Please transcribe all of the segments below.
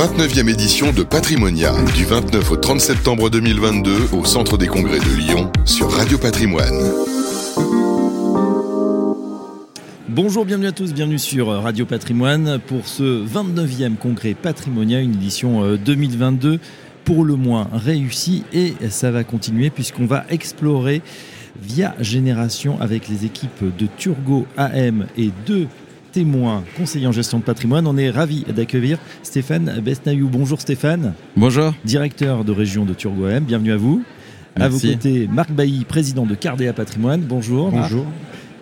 29e édition de Patrimonia, du 29 au 30 septembre 2022 au Centre des Congrès de Lyon sur Radio Patrimoine. Bonjour, bienvenue à tous, bienvenue sur Radio Patrimoine pour ce 29e congrès Patrimonia, une édition 2022 pour le moins réussie et ça va continuer puisqu'on va explorer via Génération avec les équipes de Turgo AM et de témoins conseillers en gestion de patrimoine. On est ravi d'accueillir Stéphane Besnaïou. Bonjour Stéphane. Bonjour. Directeur de région de Turgo AM. Bienvenue à vous. À vos côtés, Marc Bailly, président de Cardea Patrimoine. Bonjour. Bonjour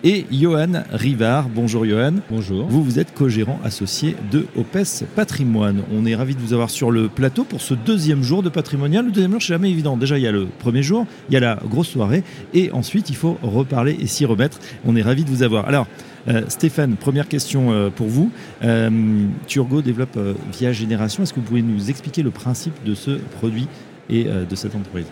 et Johan Rivard. Bonjour Johan. Bonjour. Vous, vous êtes co-gérant associé de OPES Patrimoine. On est ravi de vous avoir sur le plateau pour ce deuxième jour de patrimonial. Le deuxième jour, c'est jamais évident. Déjà, il y a le premier jour, il y a la grosse soirée, et ensuite, il faut reparler et s'y remettre. On est ravi de vous avoir. Alors, euh, Stéphane, première question euh, pour vous. Euh, Turgo développe via Génération. Est-ce que vous pouvez nous expliquer le principe de ce produit et de cette entreprise?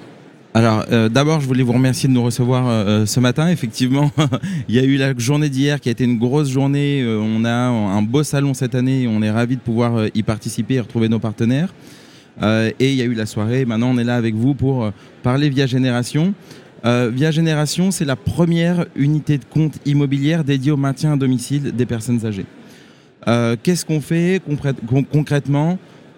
Alors, d'abord, je voulais vous remercier de nous recevoir ce matin. Effectivement, il y a eu la journée d'hier qui a été une grosse journée. On a un beau salon cette année on est ravis de pouvoir y participer et retrouver nos partenaires. et il y a eu la soirée. Maintenant, on est là avec vous pour parler Via Génération. Via Génération, c'est la première unité de compte immobilière dédiée au maintien à domicile des personnes âgées. Qu'est-ce qu'on fait concrètement?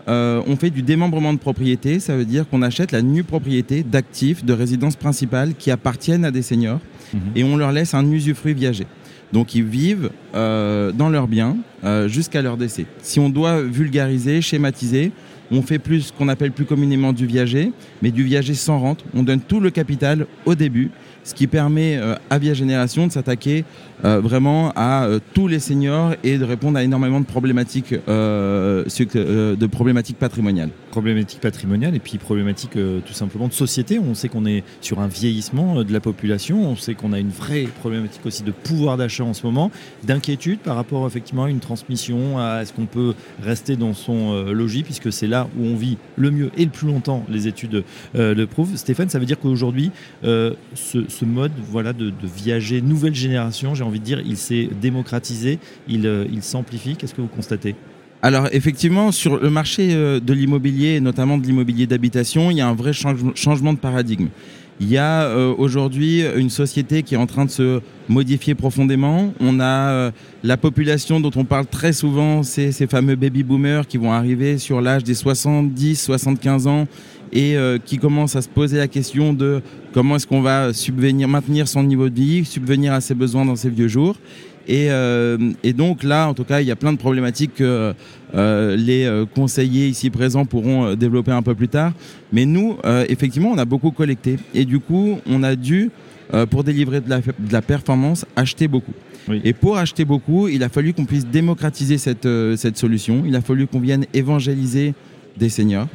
Euh, on fait du démembrement de propriété, ça veut dire qu'on achète la nue propriété d'actifs de résidence principale qui appartiennent à des seniors mhm. et on leur laisse un usufruit viager. Donc ils vivent euh, dans leurs biens euh, jusqu'à leur décès. Si on doit vulgariser, schématiser, on fait plus ce qu'on appelle plus communément du viager, mais du viager sans rente. On donne tout le capital au début ce qui permet euh, à Via Génération de s'attaquer euh, vraiment à euh, tous les seniors et de répondre à énormément de problématiques, de problématiques patrimoniales. Problématiques patrimoniales et puis problématiques tout simplement de société. On sait qu'on est sur un vieillissement de la population, on sait qu'on a une vraie problématique aussi de pouvoir d'achat en ce moment, d'inquiétude par rapport effectivement à une transmission, à est-ce qu'on peut rester dans son logis puisque c'est là où on vit le mieux et le plus longtemps, les études le prouvent. Stéphane, ça veut dire qu'aujourd'hui, ce, ce mode voilà, de, viager nouvelle génération, j'ai envie de dire, il s'est démocratisé, il, euh, s'amplifie. Qu'est-ce que vous constatez? Alors effectivement, sur le marché euh, de l'immobilier, notamment de l'immobilier d'habitation, il y a un vrai changement de paradigme. Il y a euh, aujourd'hui une société qui est en train de se modifier profondément. On a la population dont on parle très souvent, c'est ces fameux baby boomers qui vont arriver sur l'âge des 70, 75 ans et euh, qui commence à se poser la question de comment est-ce qu'on va subvenir, maintenir son niveau de vie, subvenir à ses besoins dans ses vieux jours. Et, euh, et, donc là, en tout cas, il y a plein de problématiques que euh, les conseillers ici présents pourront développer un peu plus tard. Mais nous, effectivement, on a beaucoup collecté. Et du coup, on a dû, pour délivrer de la, de la performance, acheter beaucoup. Et pour acheter beaucoup, il a fallu qu'on puisse démocratiser cette, cette solution. Il a fallu qu'on vienne évangéliser des seniors.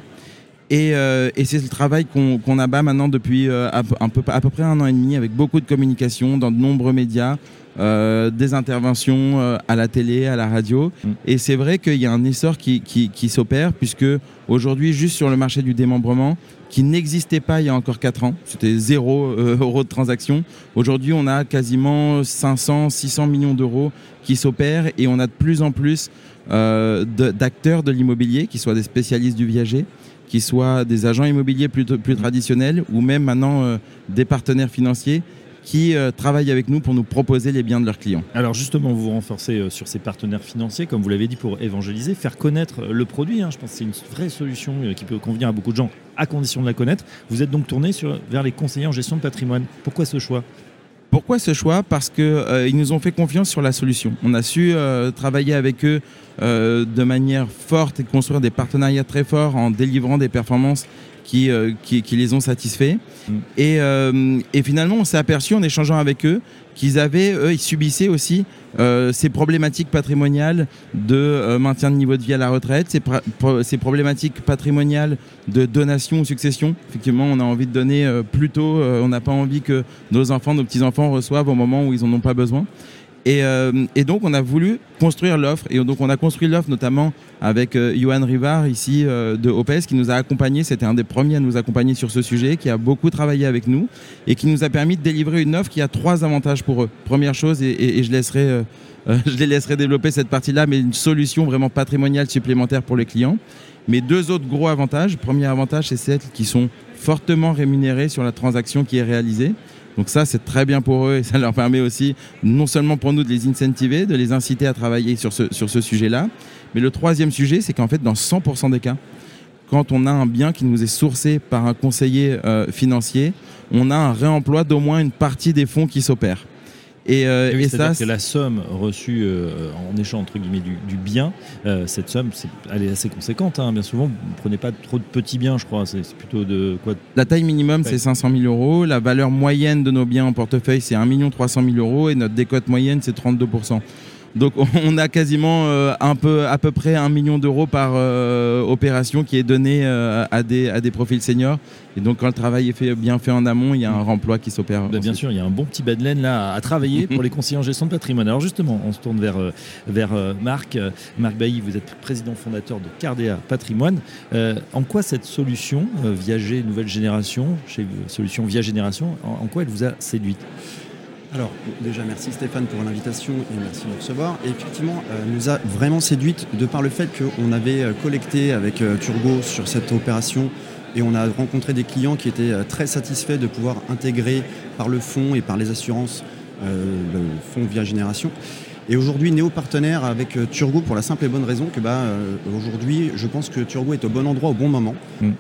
Euh, et, c'est le travail qu'on abat maintenant depuis euh, un peu, à peu près un an et demi avec beaucoup de communication dans de nombreux médias, euh, des interventions à la télé, à la radio. Mm. Et c'est vrai qu'il y a un essor qui, qui, s'opère puisque aujourd'hui, juste sur le marché du démembrement, qui n'existait pas il y a encore 4 ans, c'était 0 euros de transaction. Aujourd'hui, on a quasiment 500, 600 millions d'euros qui s'opèrent et on a de plus en plus d'acteurs de l'immobilier qui soient des spécialistes du viager qui soient des agents immobiliers plus, plus traditionnels ou même maintenant euh, des partenaires financiers qui euh, travaillent avec nous pour nous proposer les biens de leurs clients. Alors justement, vous vous renforcez euh, sur ces partenaires financiers, comme vous l'avez dit, pour évangéliser, faire connaître le produit. Hein. Je pense que c'est une vraie solution qui peut convenir à beaucoup de gens, à condition de la connaître. Vous êtes donc tourné sur, vers les conseillers en gestion de patrimoine. Pourquoi ce choix? Pourquoi ce choix? Parce qu'ils euh, nous ont fait confiance sur la solution. On a su euh, travailler avec eux euh, de manière forte et construire des partenariats très forts en délivrant des performances qui, qui, les ont satisfaits. Et, et, finalement, on s'est aperçu en échangeant avec eux qu'ils avaient, eux, ils subissaient aussi euh, ces problématiques patrimoniales de euh, maintien de niveau de vie à la retraite, ces, ces, problématiques patrimoniales de donation ou succession. Effectivement, on a envie de donner euh, plus tôt, on n'a pas envie que nos enfants, nos petits-enfants reçoivent au moment où ils n'en ont pas besoin. Euh, et, donc, on a voulu construire l'offre. Et donc, on a construit l'offre notamment avec euh, Johan Rivard, ici euh, de OPES, qui nous a accompagnés. C'était un des premiers à nous accompagner sur ce sujet, qui a beaucoup travaillé avec nous et qui nous a permis de délivrer une offre qui a trois avantages pour eux. Première chose, et, je laisserai je les laisserai développer cette partie-là, mais une solution vraiment patrimoniale supplémentaire pour les clients. Mais deux autres gros avantages. Premier avantage, c'est celles qui sont fortement rémunérées sur la transaction qui est réalisée. Donc ça, c'est très bien pour eux et ça leur permet aussi, non seulement pour nous de les incentiver, de les inciter à travailler sur ce, sur ce sujet-là, mais le troisième sujet, c'est qu'en fait, dans 100% des cas, quand on a un bien qui nous est sourcé par un conseiller euh, financier, on a un réemploi d'au moins une partie des fonds qui s'opèrent. Et, euh, et, ça, que la somme reçue euh, en échange entre guillemets du, bien, euh, cette somme, elle est assez conséquente. Hein. Bien souvent, vous ne prenez pas trop de petits biens, je crois. C'est plutôt de quoi La taille minimum, c'est 500 000 euros. La valeur moyenne de nos biens en portefeuille, c'est 1 300 000 euros. Et notre décote moyenne, c'est 32 donc on a quasiment euh, un peu, à peu près un million d'euros par euh, opération qui est donné euh, à, des, à des profils seniors. Et donc quand le travail est fait, bien fait en amont, il y a un remploi qui s'opère. Bah, bien sûr, il y a un bon petit bas de laine là à travailler pour les conseillers en gestion de patrimoine. Alors justement, on se tourne vers, vers Marc. Marc Bailly, vous êtes président fondateur de Cardea Patrimoine. en quoi cette solution Viager Nouvelle Génération, chez Solution Via Génération, en quoi elle vous a séduite? Alors, déjà, merci Stéphane pour l'invitation et merci de nous recevoir. Et effectivement, euh, nous a vraiment séduite de par le fait qu'on avait euh, collecté avec euh, Turgo sur cette opération et on a rencontré des clients qui étaient très satisfaits de pouvoir intégrer par le fonds et par les assurances le fonds via génération. Et aujourd'hui, néo partenaire avec Turgo pour la simple et bonne raison que bah, aujourd'hui, je pense que Turgo est au bon endroit au bon moment. Mm.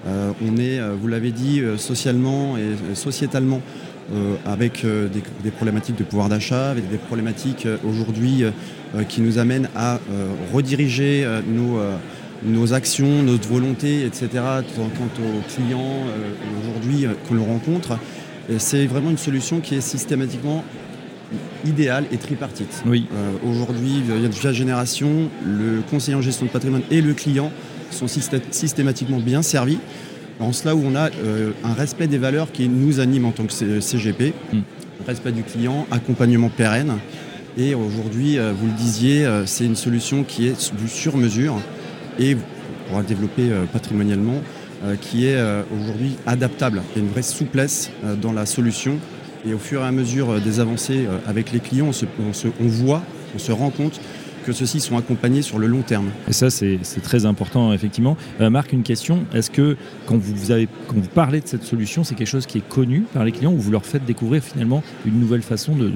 on est, vous l'avez dit, socialement et sociétalement euh, avec euh, des, problématiques de pouvoir d'achat, avec des problématiques euh, aujourd'hui qui nous amènent à rediriger nos, nos actions, notre volonté, etc., quant aux clients aujourd'hui qu'on rencontre. C'est vraiment une solution qui est systématiquement idéale et tripartite. Oui. Aujourd'hui, via Génération, le conseiller en gestion de patrimoine et le client sont systématiquement bien servis en cela où on a euh, un respect des valeurs qui nous anime en tant que CGP, mm. respect du client, accompagnement pérenne. Et aujourd'hui, euh, vous le disiez, euh, c'est une solution qui est du sur-mesure et on pourra développer patrimonialement, qui est aujourd'hui adaptable. Il y a une vraie souplesse dans la solution. Et au fur et à mesure des avancées avec les clients, on voit, on se rend compte que ceux-ci sont accompagnés sur le long terme. Et ça, c'est très important, effectivement. Euh, Marc, une question. Est-ce que quand vous, avez, quand vous parlez de cette solution, c'est quelque chose qui est connu par les clients ou vous leur faites découvrir finalement une nouvelle façon de,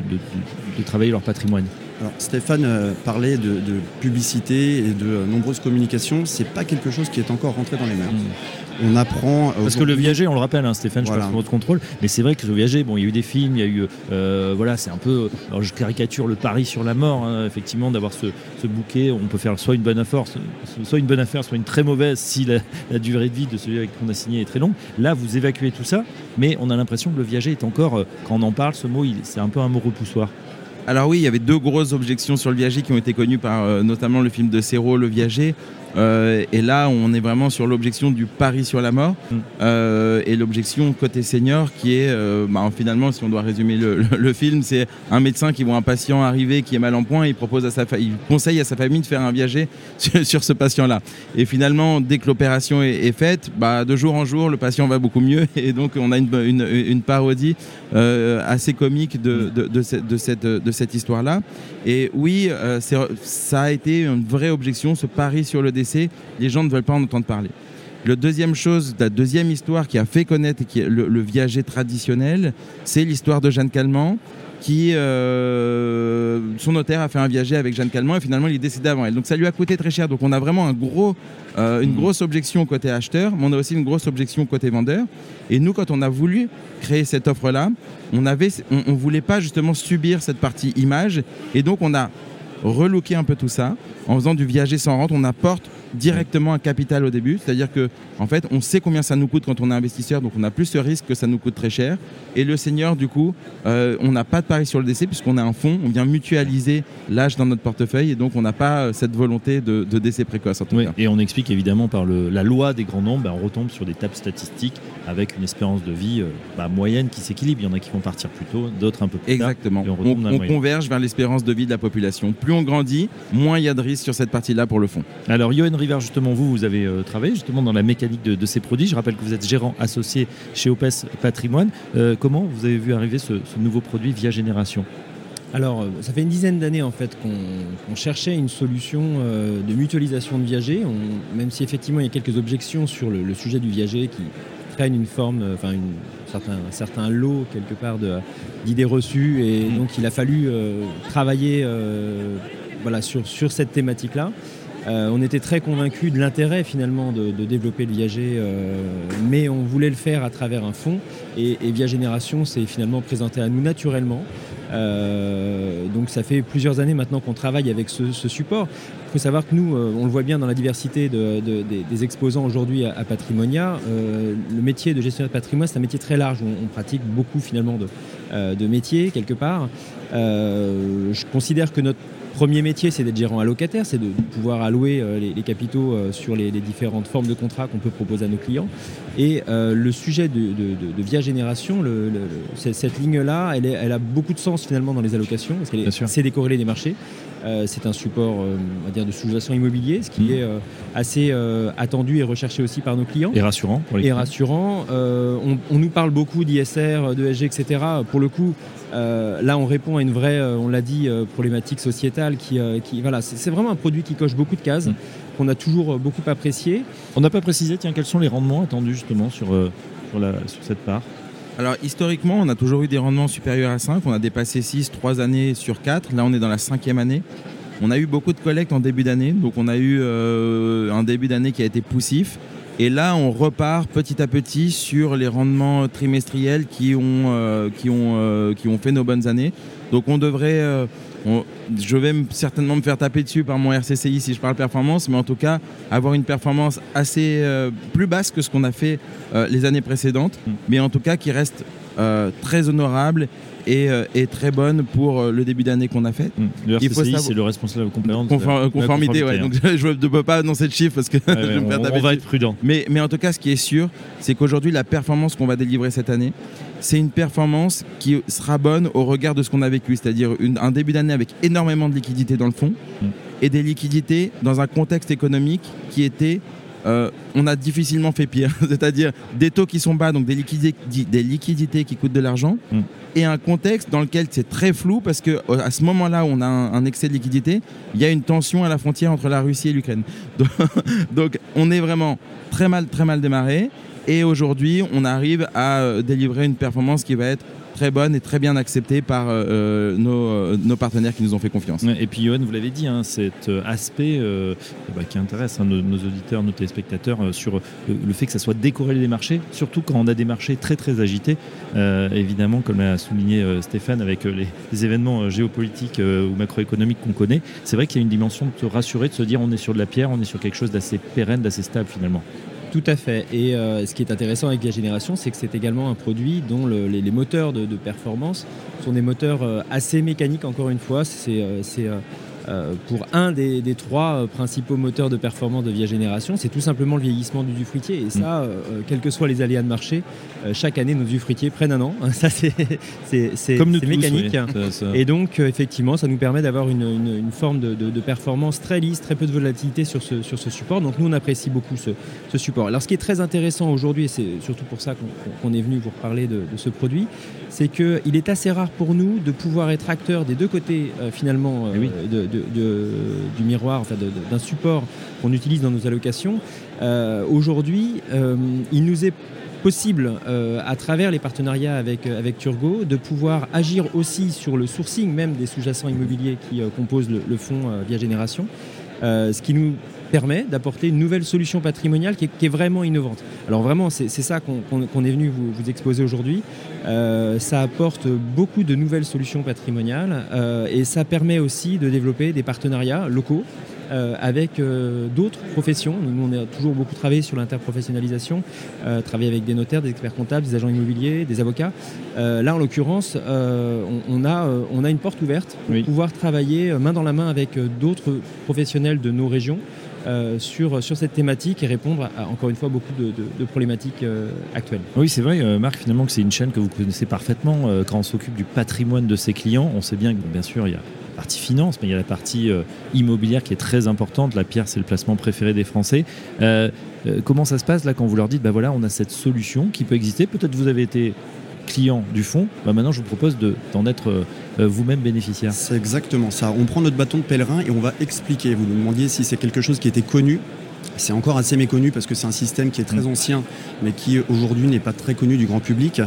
travailler leur patrimoine? Alors, Stéphane euh, parlait de, publicité et de nombreuses communications. C'est pas quelque chose qui est encore rentré dans les mœurs. Hmm on apprend. Parce que le viager, on le rappelle, hein, Stéphane, je passe sur votre contrôle, mais c'est vrai que le viager, bon, il y a eu des films, il y a eu, euh, voilà, c'est un peu, alors je caricature le pari sur la mort, hein, effectivement, d'avoir ce, bouquet, on peut faire soit une bonne affaire, soit une bonne affaire, soit une très mauvaise si la, durée de vie de celui avec qui on a signé est très longue. Là, vous évacuez tout ça, mais on a l'impression que le viager est encore, euh, quand on en parle, ce mot, c'est un peu un mot repoussoir. Alors oui, il y avait deux grosses objections sur le viager qui ont été connues par euh, notamment le film de Serrault, Le Viager. Euh, et là, on est vraiment sur l'objection du pari sur la mort mm. euh, et l'objection côté senior qui est, euh, bah, finalement, si on doit résumer le, film, c'est un médecin qui voit un patient arriver qui est mal en point, il propose à sa il conseille à sa famille de faire un viager sur, ce patient-là. Et finalement, dès que l'opération est, faite, bah, de jour en jour, le patient va beaucoup mieux et donc on a une, parodie assez comique de, de, cette, de cette histoire-là. Et oui, ça a été une vraie objection, ce pari sur le décès, les gens ne veulent pas en entendre parler. Le deuxième chose, la deuxième histoire qui a fait connaître qui est le, viager traditionnel, c'est l'histoire de Jeanne Calment, qui euh, son notaire a fait un viager avec Jeanne Calment et finalement il est décédé avant elle. Donc ça lui a coûté très cher. Donc on a vraiment un gros, euh, une mmh. grosse objection côté acheteur, mais on a aussi une grosse objection côté vendeur. Et nous, quand on a voulu créer cette offre-là, on avait, on, voulait pas justement subir cette partie image, et donc on a relooker un peu tout ça en faisant du viager sans rente. On apporte directement un capital au début, c'est-à-dire que en fait, on sait combien ça nous coûte quand on est investisseur, donc on a plus ce risque que ça nous coûte très cher. Et le senior, du coup, euh, on n'a pas de pari sur le décès puisqu'on a un fonds, on vient mutualiser l'âge dans notre portefeuille et donc on n'a pas euh, cette volonté de, décès précoce. En tout cas. Et on explique évidemment par la loi des grands nombres, ben, on retombe sur des tables statistiques avec une espérance de vie euh, bah, moyenne qui s'équilibre. Il y en a qui vont partir plus tôt, d'autres un peu plus Exactement. tard. Exactement. On, converge vers l'espérance de vie de la population. Plus on grandit, moins il y a de risques sur cette partie-là pour le fonds. Alors, Johan River, justement, vous, vous avez euh, travaillé justement dans la mécanique de, ces produits. Je rappelle que vous êtes gérant associé chez Opes Patrimoine. Euh, comment vous avez vu arriver ce, nouveau produit via Génération? Alors, euh, ça fait une dizaine d'années en fait qu'on cherchait une solution euh, de mutualisation de viager, même si effectivement il y a quelques objections sur le, sujet du viager qui prennent une forme, euh, enfin un certain lot quelque part d'idées reçues, et mmh. donc il a fallu travailler voilà, sur, sur cette thématique-là. on était très convaincus de l'intérêt finalement de, développer le viager, mais on voulait le faire à travers un fonds. Et, et Via Génération s'est finalement présenté à nous naturellement. Euh, donc ça fait plusieurs années maintenant qu'on travaille avec ce, support. Il faut savoir que nous, euh, on le voit bien dans la diversité des, exposants aujourd'hui à, Patrimonia, euh, le métier de gestionnaire de patrimoine, c'est un métier très large. On, pratique beaucoup finalement de, de métiers quelque part. je considère que notre premier métier, c'est d'être gérant allocataire, c'est de pouvoir allouer euh, les, capitaux euh, sur les, différentes formes de contrats qu'on peut proposer à nos clients. Et euh, le sujet de, Via Génération, cette ligne-là, elle, elle, a beaucoup de sens finalement dans les allocations, parce qu'elle est assez décorrélée des marchés. C'est un support on va dire, de sous-jacent immobilier, ce qui mmh. est assez attendu et recherché aussi par nos clients. Et rassurant. Pour les et rassurant. On, on, nous parle beaucoup d'ISR, d'ESG, etc. Pour le coup, euh, là, on répond à une vraie, euh, on l'a dit, euh, problématique sociétale qui, voilà, c'est vraiment un produit qui coche beaucoup de cases, mm. qu'on a toujours beaucoup apprécié. On n'a pas précisé, tiens, quels sont les rendements attendus justement sur, sur, cette part? Alors historiquement, on a toujours eu des rendements supérieurs à 5. On a dépassé 6, 3 années sur 4. Là, on est dans la cinquième année. On a eu beaucoup de collectes en début d'année. Donc on a eu un début d'année qui a été poussif. Et là, on repart petit à petit sur les rendements trimestriels qui ont, euh, qui ont, euh, qui ont fait nos bonnes années. Donc on devrait... Euh, je vais certainement me faire taper dessus par mon RCCI si je parle performance, mais en tout cas avoir une performance assez plus basse que ce qu'on a fait les années précédentes, mm. mais en tout cas qui reste très honorable euh, est, très bonne pour euh, le début d'année qu'on a fait. Mmh. Le RCCI, c'est le responsable complément de conformité. ouais. Donc je ne peux pas annoncer de chiffres parce que je vais me on, on va être prudent. Mais, mais en tout cas, ce qui est sûr, c'est qu'aujourd'hui, la performance qu'on va délivrer cette année, c'est une performance qui sera bonne au regard de ce qu'on a vécu, c'est-à-dire un début d'année avec énormément de liquidités dans le fond mmh. et des liquidités dans un contexte économique qui était euh, on a difficilement fait pire. C'est-à-dire des taux qui sont bas, donc des liquidités, des liquidités qui coûtent de l'argent, mm. et un contexte dans lequel c'est très flou parce que euh, à ce moment-là, on a un, excès de liquidité, il y a une tension à la frontière entre la Russie et l'Ukraine. Donc, on est vraiment très mal, très mal démarré. Et aujourd'hui, on arrive à euh, délivrer une performance qui va être très bonne et très bien acceptée par euh, euh, euh, nos, partenaires qui nous ont fait confiance. Et puis Johan, vous l'avez dit, hein, cet aspect bah, qui intéresse hein, nos, auditeurs, nos téléspectateurs sur le fait que ça soit décorrélé des marchés, surtout quand on a des marchés très très agités. évidemment, comme l'a souligné Stéphane, avec les, événements géopolitiques ou macroéconomiques qu'on connaît, c'est vrai qu'il y a une dimension de se rassurer, de se dire on est sur de la pierre, on est sur quelque chose d'assez pérenne, d'assez stable finalement. Tout à fait. Et euh, ce qui est intéressant avec Via Génération, c'est que c'est également un produit dont les, moteurs de, performance sont des moteurs euh, assez mécaniques, encore une fois. C'est euh, pour un des, trois euh, principaux moteurs de performance de Via Génération, c'est tout simplement le vieillissement du fruitier. Et ça, mm. euh, quels que soient les aléas de marché, chaque année, nos fruitiers prennent un an. ça, c'est mécanique. Et donc, effectivement, ça nous permet d'avoir une, forme de, performance très lisse, très peu de volatilité sur ce, sur ce support. Donc, nous, on apprécie beaucoup ce, support. Alors, ce qui est très intéressant aujourd'hui, et c'est surtout pour ça qu'on est venu vous reparler de, ce produit, c'est qu'il est assez rare pour nous de pouvoir être acteur des deux côtés, finalement, eh de du miroir, enfin d'un support qu'on utilise dans nos allocations, euh, aujourd'hui, euh, il nous est possible, euh, à travers les partenariats avec, avec Turgo, de pouvoir agir aussi sur le sourcing même des sous-jacents immobiliers qui composent le, le fonds via génération, ce qui nous permet d'apporter une nouvelle solution patrimoniale qui est, vraiment innovante. Alors vraiment, c'est ça qu'on est venu vous, vous exposer aujourd'hui. Euh, ça apporte beaucoup de nouvelles solutions patrimoniales euh, et ça permet aussi de développer des partenariats locaux euh, avec d'autres professions. Nous, on a toujours beaucoup travaillé sur l'interprofessionnalisation, travailler avec des notaires, des experts comptables, des agents immobiliers, des avocats. là, en l'occurrence, on, a, on a une porte ouverte pour pouvoir travailler main dans la main avec d'autres professionnels de nos régions euh, sur, sur cette thématique et répondre encore une fois, beaucoup de, problématiques euh, actuelles. Oui, c'est vrai, euh, Marc, finalement, que c'est une chaîne que vous connaissez parfaitement. quand on s'occupe du patrimoine de ses clients, on sait bien que, bien sûr, il y a la partie finance, mais il y a la partie immobilière qui est très importante. La pierre, c'est le placement préféré des Français. comment ça se passe là quand vous leur dites, bah voilà, on a cette solution qui peut exister Peut-être vous avez été client du fonds, bah maintenant je vous propose d'en être euh, vous-même bénéficiaire. C'est exactement ça. On prend notre bâton de pèlerin et on va expliquer. Vous nous demandiez si c'est quelque chose qui était connu. C'est encore assez méconnu parce que c'est un système qui est très mm. ancien, mais qui aujourd'hui n'est pas très connu du grand public.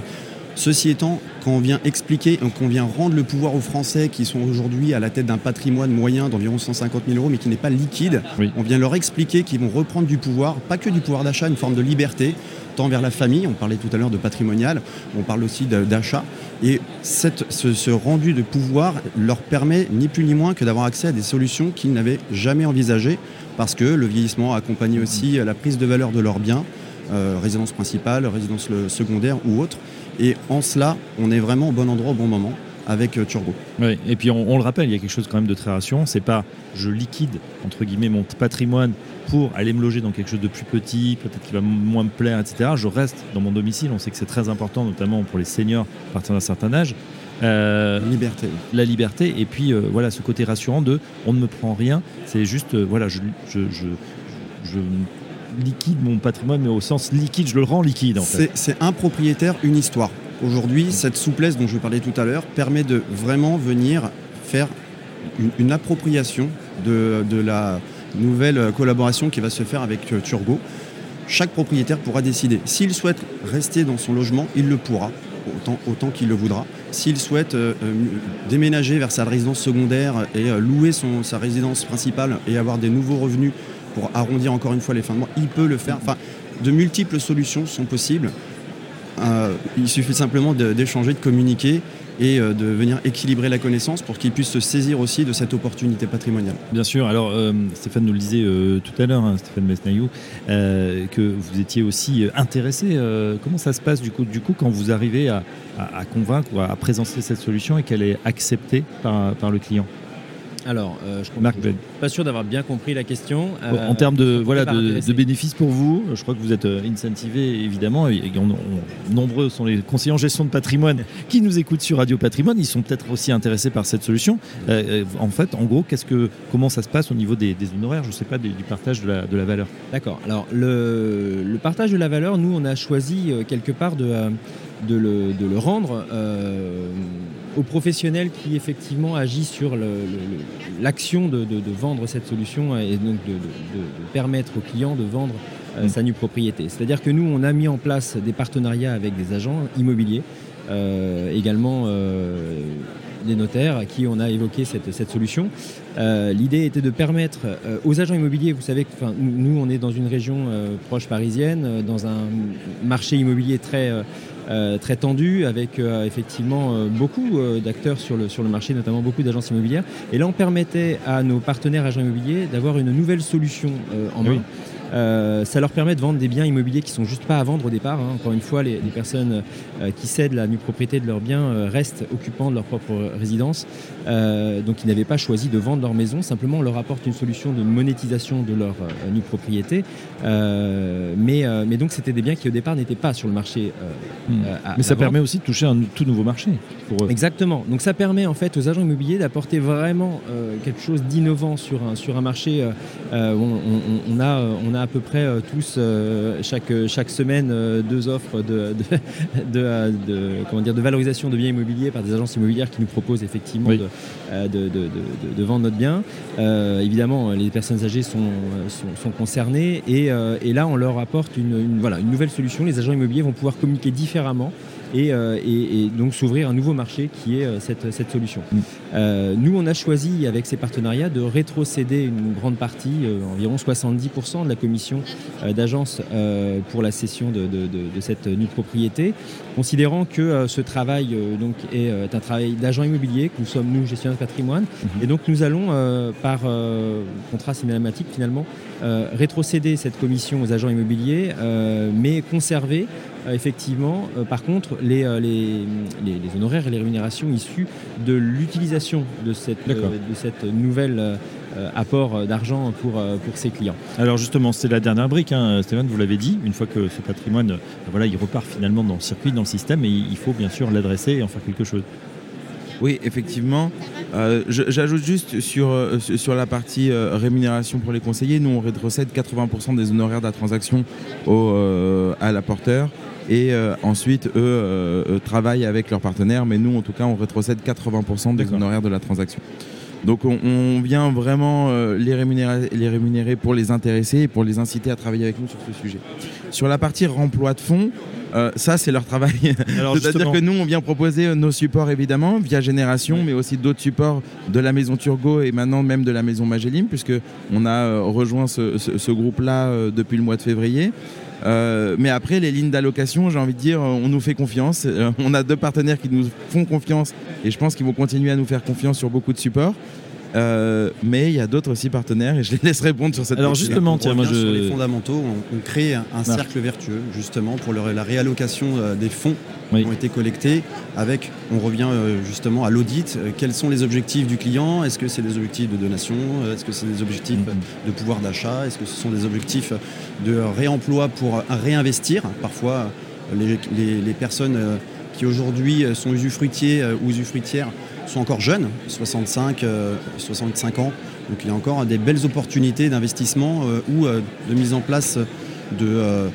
Ceci étant, quand on vient expliquer, qu'on vient rendre le pouvoir aux Français qui sont aujourd'hui à la tête d'un patrimoine moyen d'environ 150 000 euros, mais qui n'est pas liquide, on vient leur expliquer qu'ils vont reprendre du pouvoir, pas que du pouvoir d'achat, une forme de liberté, tant vers la famille, on parlait tout à l'heure de patrimonial, on parle aussi d'achat, et cette, ce, rendu de pouvoir leur permet ni plus ni moins que d'avoir accès à des solutions qu'ils n'avaient jamais envisagées, parce que le vieillissement accompagne aussi la prise de valeur de leurs biens, euh, résidence principale, résidence secondaire ou autre. Et en cela, on est vraiment au bon endroit au bon moment avec euh, Turbo. Oui, et puis on, le rappelle, il y a quelque chose quand même de très rassurant. C'est pas je liquide entre guillemets mon patrimoine pour aller me loger dans quelque chose de plus petit, peut-être qui va moins me plaire, etc. Je reste dans mon domicile. On sait que c'est très important, notamment pour les seniors à partir d'un certain âge. Euh, liberté. La liberté. Et puis euh, voilà, ce côté rassurant de on ne me prend rien. C'est juste, voilà, je, je, je, je liquide mon patrimoine, mais au sens liquide, je le rends liquide. En fait. C'est un propriétaire, une histoire. Aujourd'hui, cette souplesse dont je parlais tout à l'heure permet de vraiment venir faire une, appropriation de, la nouvelle collaboration qui va se faire avec euh, Turgo. Chaque propriétaire pourra décider. S'il souhaite rester dans son logement, il le pourra, autant, autant qu'il le voudra. S'il souhaite euh, euh, déménager vers sa résidence secondaire et louer son, sa résidence principale et avoir des nouveaux revenus pour arrondir encore une fois les fins de mois, il peut le faire. Enfin, de multiples solutions sont possibles. Euh, il suffit simplement d'échanger, de, communiquer et euh, de venir équilibrer la connaissance pour qu'ils puissent se saisir aussi de cette opportunité patrimoniale. Bien sûr. Alors, euh, Stéphane nous le disait tout à l'heure, hein, Stéphane Mesnaillou, que vous étiez aussi intéressé. comment ça se passe du coup, du coup quand vous arrivez à, convaincre ou à présenter cette solution et qu'elle est acceptée par le client? Alors, euh, je ne suis pas sûr d'avoir bien compris la question. en termes de, voilà, de, bénéfices pour vous, je crois que vous êtes euh, incentivé, évidemment. Et, nombreux sont les conseillers en gestion de patrimoine qui nous écoutent sur Radio Patrimoine. Ils sont peut-être aussi intéressés par cette solution. Euh, en fait, en gros, qu'est-ce que, comment ça se passe au niveau des, honoraires? Je ne sais pas, du partage de la, de la valeur. D'accord. Alors, le, le, partage de la valeur, nous, on a choisi quelque part de, de, le, de le, rendre aux professionnels qui effectivement agissent sur l'action de, vendre cette solution et donc de, permettre aux clients de vendre euh, mm. sa nue propriété. C'est-à-dire que nous, on a mis en place des partenariats avec des agents immobiliers, euh, également euh, des notaires à qui on a évoqué cette, cette solution. L'idée était de permettre aux agents immobiliers, vous savez que nous, on est dans une région proche parisienne, dans un marché immobilier très euh, très tendu avec euh, effectivement euh, beaucoup d'acteurs sur le, sur le marché, notamment beaucoup d'agences immobilières. Et là, on permettait à nos partenaires agents immobiliers d'avoir une nouvelle solution en main. Euh, ça leur permet de vendre des biens immobiliers qui sont juste pas à vendre au départ. Hein. Encore une fois, les, personnes euh, qui cèdent la nue propriété de leurs biens euh, restent occupants de leur propre résidence. donc ils n'avaient pas choisi de vendre leur maison. Simplement, on leur apporte une solution de monétisation de leur nue propriété. mais, mais donc c'était des biens qui au départ n'étaient pas sur le marché. Hmm. mais ça permet aussi de toucher un tout nouveau marché. Pour eux. Exactement. Donc ça permet en fait aux agents immobiliers d'apporter vraiment quelque chose d'innovant sur un, sur un marché. où on, a, on a à peu près euh, tous euh, chaque, chaque semaine euh, deux offres de, de, comment dire, de valorisation de biens immobiliers par des agences immobilières qui nous proposent effectivement de, de, vendre notre bien. évidemment, les personnes âgées sont, sont, concernées et, et, là, on leur apporte une, voilà, une nouvelle solution. Les agents immobiliers vont pouvoir communiquer différemment euh, et, donc s'ouvrir un nouveau marché qui est euh, cette, cette solution. Mm. Euh, nous, on a choisi avec ces partenariats de rétrocéder une grande partie, environ 70% de la commission d'agence pour la cession de, cette nue propriété, considérant que ce travail donc, est un travail d'agent immobilier, que nous sommes, nous, gestionnaires de patrimoine, mm-hmm. et donc nous allons, par contrat cinématique finalement, rétrocéder cette commission aux agents immobiliers, mais conserver effectivement, euh, par contre, euh, les, les, honoraires et les rémunérations issues de l'utilisation de cette, de cette nouvelle apport d'argent pour, pour ses clients. Alors justement, c'est la dernière brique, hein, Stéphane, vous l'avez dit, une fois que ce patrimoine, voilà, il repart finalement dans le circuit, dans le système, et il faut bien sûr l'adresser et en faire quelque chose. Oui, effectivement. J'ajoute juste sur, sur la partie rémunération pour les conseillers. Nous, on rétrocède 80% des honoraires de la transaction au, à l'apporteur et euh, ensuite eux euh, euh, travaillent avec leurs partenaires, mais nous en tout cas on rétrocède 80% des honoraires de la transaction. Donc on, on vient vraiment euh, les, rémunérer, les rémunérer pour les intéresser et pour les inciter à travailler avec nous sur ce sujet. Sur la partie remploi de fonds, euh, ça c'est leur travail. C'est-à-dire que nous, on vient proposer nos supports évidemment via Génération, mais aussi d'autres supports de la maison Turgot et maintenant même de la maison Magélim, puisque on a euh, rejoint ce, ce- ce groupe-là depuis le mois de février. Euh, mais après, les lignes d'allocation, j'ai envie de dire, euh, on nous fait confiance. Euh, on a deux partenaires qui nous font confiance et je pense qu'ils vont continuer à nous faire confiance sur beaucoup de supports. Euh, mais il y a d'autres aussi partenaires et je les laisse répondre sur cette Alors, question. justement, On tiens, moi revient sur les je. fondamentaux, on, on crée un, un cercle vertueux justement pour le- la réallocation euh, des fonds Oui. qui ont été collectés. Avec, on revient euh, justement à l'audit. Euh, Quels sont les objectifs du client? Est-ce que c'est des objectifs de donation? Est-ce que c'est des objectifs Mhm. de pouvoir d'achat? Est-ce que ce sont des objectifs de réemploi pour euh, réinvestir? Parfois, les, les- les personnes euh, qui aujourd'hui sont usufruitiers euh, ou usufruitières sont encore jeunes, 65, euh, 65 ans. Donc il y a encore des belles opportunités d'investissement euh, ou euh, de mise en place de euh,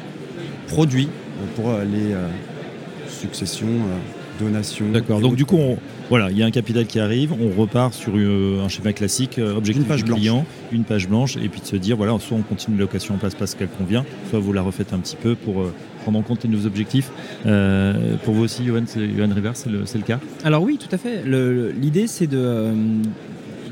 produits euh, pour euh, les euh, successions, euh, donations. D'accord. Donc du coup, on- voilà, il y a un capital qui arrive, on repart sur euh, un schéma classique, euh, objectif Une page du blanche. client, une page blanche, et puis de se dire voilà, soit on continue l'allocation en place parce qu'elle convient, soit vous la refaites un petit peu pour euh, prendre en compte les nouveaux objectifs. Euh, pour vous aussi, Johan, c'est- Johan River, c'est le, c'est le cas? Alors oui, tout à fait. L'idée, c'est de euh,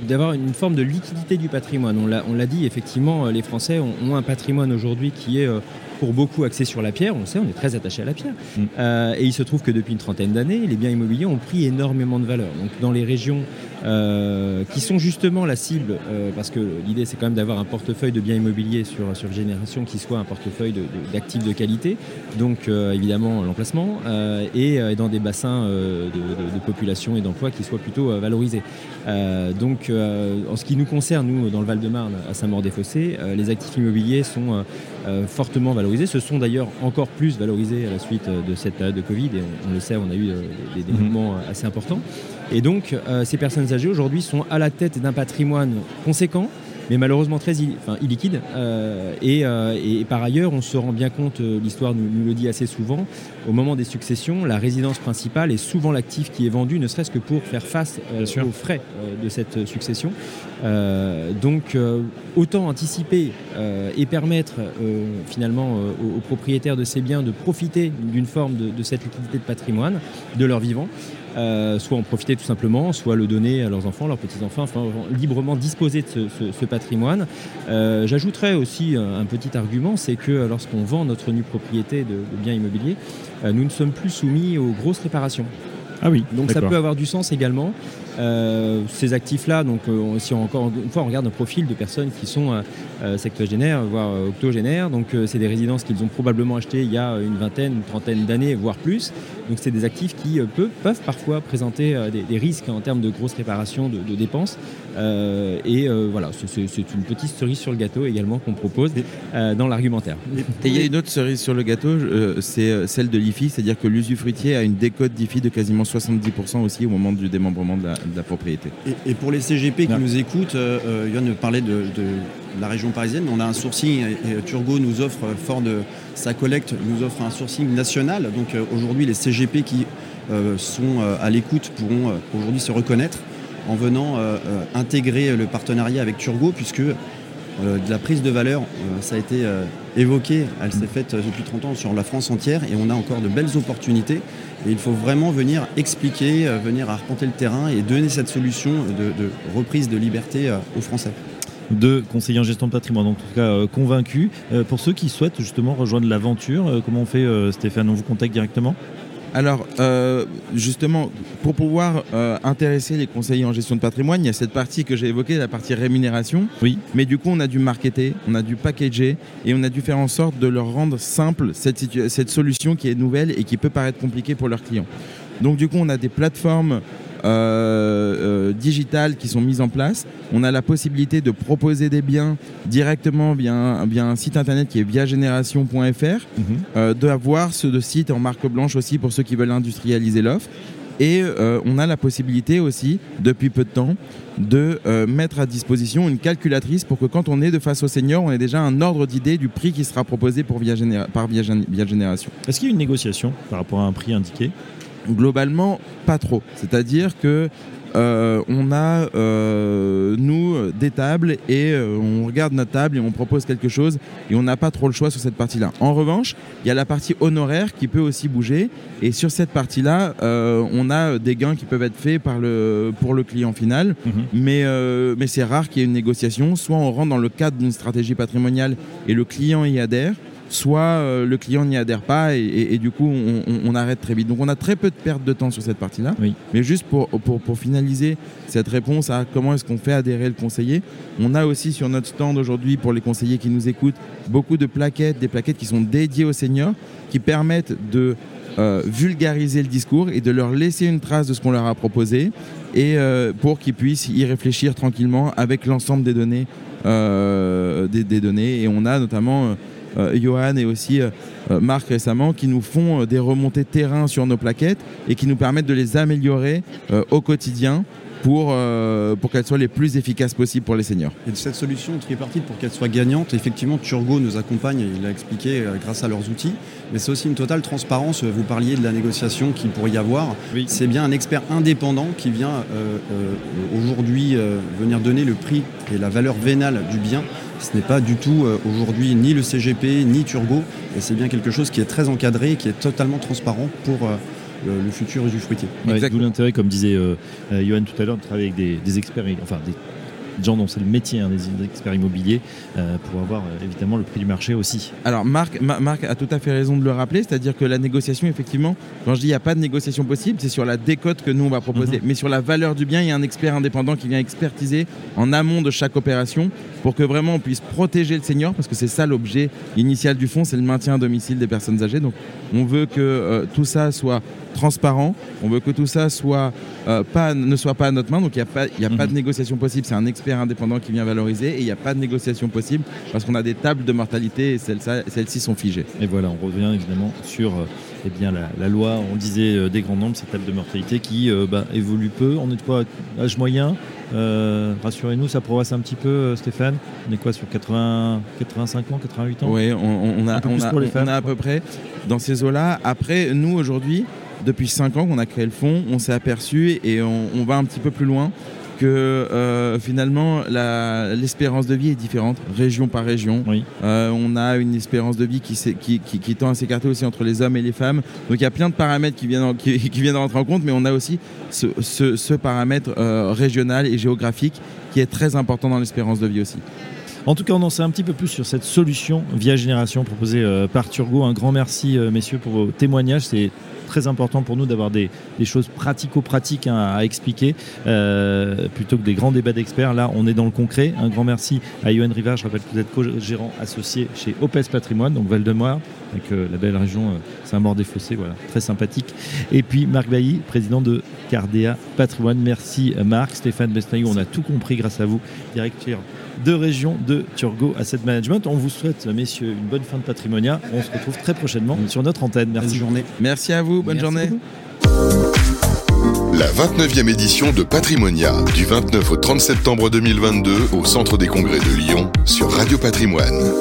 d'avoir une forme de liquidité du patrimoine. On l'a dit, effectivement, euh, les Français ont, ont un patrimoine aujourd'hui qui est euh, pour beaucoup axé sur la pierre. On le sait, on est très attaché à la pierre. Mm. Euh, et il se trouve que depuis une trentaine d'années, les biens immobiliers ont pris énormément de valeur. Donc dans les régions euh, qui sont justement la cible, euh, parce que l'idée c'est quand même d'avoir un portefeuille de biens immobiliers sur, sur Génération qui soit un portefeuille d'actifs de, qualité, donc euh, évidemment l'emplacement, et, dans des bassins de, population et d'emploi qui soient plutôt valorisés. Donc en ce qui nous concerne, nous dans le Val-de-Marne, à Saint-Maur-des-Fossés, les actifs immobiliers sont fortement valorisés, se sont d'ailleurs encore plus valorisés à la suite de cette période de Covid, et on, le sait, on a eu des, des euh, assez importants. Et donc, euh, ces personnes âgées aujourd'hui sont à la tête d'un patrimoine conséquent, mais malheureusement très enfin, illiquide. Euh, et, euh, et par ailleurs, on se rend bien compte, euh, l'histoire nous, nous le dit assez souvent, au moment des successions, la résidence principale est souvent l'actif qui est vendu, ne serait-ce que pour faire face aux frais de cette succession. Donc, autant anticiper et permettre finalement aux, aux propriétaires de ces biens de profiter d'une forme de, de cette liquidité de patrimoine de leur vivant. Euh, soit en profiter tout simplement, soit le donner à leurs enfants, leurs petits-enfants, enfin librement disposer de ce, ce- ce patrimoine. Euh, J'ajouterais aussi un, un petit argument, c'est que lorsqu'on vend notre nue propriété de, de biens immobiliers, euh, nous ne sommes plus soumis aux grosses réparations. Ah oui, Donc ça peut avoir du sens également. Euh, ces actifs-là, donc euh, si on, encore une fois on regarde un profil de personnes qui sont euh, sectogénaires, voire octogénaires, donc c'est des résidences qu'ils ont probablement achetées il y a une vingtaine, une trentaine d'années, voire plus. Donc c'est des actifs qui peuvent, parfois présenter des, risques en termes de grosses réparations, de dépenses. Euh, et euh, voilà, c'est- une petite cerise sur le gâteau également qu'on propose euh, dans l'argumentaire. Et il y a une autre cerise sur le gâteau, euh, c'est celle de l'IFI, c'est-à-dire que l'usufruitier a une décote d'IFI de quasiment 70% aussi au moment du démembrement de la, de la propriété. Et, et pour les CGP qui Ouais. nous écoutent, Yann parlait de, de la région parisienne, on a un sourcing, et, et Turgot nous offre, fort de sa collecte, nous offre un sourcing national. Donc euh, aujourd'hui, les CGP qui euh, sont euh, à l'écoute pourront euh, aujourd'hui se reconnaître en venant euh, euh, intégrer le partenariat avec Turgot, puisque euh, de la prise de valeur, ça a été évoqué, elle s'est faite depuis 30 ans sur la France entière et on a encore de belles opportunités. Et il faut vraiment venir expliquer, venir arpenter le terrain et donner cette solution de, reprise de liberté aux Français. Deux conseillers en gestion de patrimoine, en tout cas euh, convaincus. Euh, pour ceux qui souhaitent justement rejoindre l'aventure, comment on fait, Stéphane? On vous contacte directement? Alors, euh, justement, pour pouvoir euh, intéresser les conseillers en gestion de patrimoine, il y a cette partie que j'ai évoquée, la partie rémunération. Oui. Mais du coup, on a dû marketer, on a dû packager et on a dû faire en sorte de leur rendre simple cette, solution qui est nouvelle et qui peut paraître compliquée pour leurs clients. Donc, du coup, on a des plateformes euh, euh, digitales qui sont mises en place. On a la possibilité de proposer des biens directement via un, via un site internet qui est via génération.fr euh, d'avoir ce de site en marque blanche aussi pour ceux qui veulent industrialiser l'offre. Et euh, on a la possibilité aussi, depuis peu de temps, de euh, mettre à disposition une calculatrice pour que quand on est de face au senior, on ait déjà un ordre d'idée du prix qui sera proposé pour via Généra- par via, via Génération. Est-ce qu'il y a une négociation par rapport à un prix indiqué? Globalement, pas trop. C'est-à-dire que euh, on a, euh, nous, des tables et euh, on regarde notre table et on propose quelque chose et on n'a pas trop le choix sur cette partie-là. En revanche, il y a la partie honoraire qui peut aussi bouger et sur cette partie-là, euh, on a des gains qui peuvent être faits par le, pour le client final, mais, euh, mais c'est rare qu'il y ait une négociation. Soit on rentre dans le cadre d'une stratégie patrimoniale et le client y adhère, soit euh, le client n'y adhère pas et, et- et du coup on, on- on arrête très vite. Donc on a très peu de perte de temps sur cette partie-là. Oui. Mais juste pour, pour, pour finaliser cette réponse à comment est-ce qu'on fait adhérer le conseiller, on a aussi sur notre stand aujourd'hui pour les conseillers qui nous écoutent beaucoup de plaquettes, des plaquettes qui sont dédiées aux seniors, qui permettent de euh, vulgariser le discours et de leur laisser une trace de ce qu'on leur a proposé et euh, pour qu'ils puissent y réfléchir tranquillement avec l'ensemble des données, euh, des, des données. Et on a notamment Johan et aussi euh, euh, Marc récemment qui nous font euh, des remontées terrain sur nos plaquettes et qui nous permettent de les améliorer euh, au quotidien pour, euh, pour qu'elles soient les plus efficaces possibles pour les seniors. Et de cette solution tripartite pour qu'elle soit gagnante, effectivement, Turgo nous accompagne, et il l'a expliqué, euh, grâce à leurs outils. Mais c'est aussi une totale transparence. Vous parliez de la négociation qu'il pourrait y avoir. Oui. C'est bien un expert indépendant qui vient euh, euh, aujourd'hui euh, venir donner le prix et la valeur vénale du bien. Ce n'est pas du tout euh, aujourd'hui ni le CGP ni Turgo. Et c'est bien quelque chose qui est très encadré, qui est totalement transparent pour euh, le, le futur usufruitier. Ouais, Exact. D'où l'intérêt, comme disait euh, euh, Johan tout à l'heure, de travailler avec des, des experts, enfin des gens dont c'est le métier, hein, des experts immobiliers, euh, pour avoir euh, évidemment le prix du marché aussi. Alors Marc, Ma- Marc a tout à fait raison de le rappeler, c'est-à-dire que la négociation, effectivement, quand je dis il n'y a pas de négociation possible, c'est sur la décote que nous on va proposer. Mais sur la valeur du bien, il y a un expert indépendant qui vient expertiser en amont de chaque opération pour que vraiment on puisse protéger le senior, parce que c'est ça l'objet initial du fonds, c'est le maintien à domicile des personnes âgées. Donc on veut que euh, tout ça soit transparent, on veut que tout ça soit, euh, pas, ne soit pas à notre main, donc il n'y a, pas, il y a pas de négociation possible, c'est un expert indépendant qui vient valoriser, et il n'y a pas de négociation possible parce qu'on a des tables de mortalité et celles- celles-ci sont figées. Et voilà, on revient évidemment sur euh, eh bien, la, la loi, on disait, euh, des grands nombres, cette table de mortalité qui bah, évolue peu. On est de quoi Âge moyen? Euh, Rassurez-nous, ça progresse un petit peu, Stéphane. On est quoi sur 80, 85 ans, 88 ans? Oui, on, on- a, on, a, on a à peu près dans ces eaux-là. Après, nous aujourd'hui, depuis 5 ans qu'on a créé le fonds, on s'est aperçu et on, on va un petit peu plus loin que euh, finalement l'espérance de vie est différente région par région. Oui. Euh, on a une espérance de vie qui, s'est- qui, qui- qui tend à s'écarter aussi entre les hommes et les femmes. Donc il y a plein de paramètres qui viennent, en- qui, viennent rentrer en compte, mais on a aussi ce, ce- ce paramètre euh, régional et géographique qui est très important dans l'espérance de vie aussi. En tout cas, on en sait un petit peu plus sur cette solution via Génération proposée par Turgo. Un grand merci, messieurs, pour vos témoignages. C'est très important pour nous d'avoir des, choses pratico-pratiques hein, à expliquer euh, plutôt que des grands débats d'experts. Là, on est dans le concret. Un grand merci à Yoann Rivard. Je rappelle que vous êtes co-gérant associé chez Opes Patrimoine, donc Val-de-Marne, avec euh, la belle région euh, Saint-Maur-des-Fossés, voilà, très sympathique. Et puis Marc Bailly, président de Cardea Patrimoine. Merci Marc, Stéphane Bestaillou, on a tout compris grâce à vous, directeur de région de Turgo Asset Management. On vous souhaite, messieurs, une bonne fin de patrimonia. On se retrouve très prochainement sur notre antenne. Bonne Merci. journée. Merci à vous, bonne Merci journée. La 29e édition de Patrimonia, du 29 au 30 septembre 2022 au Centre des Congrès de Lyon sur Radio Patrimoine.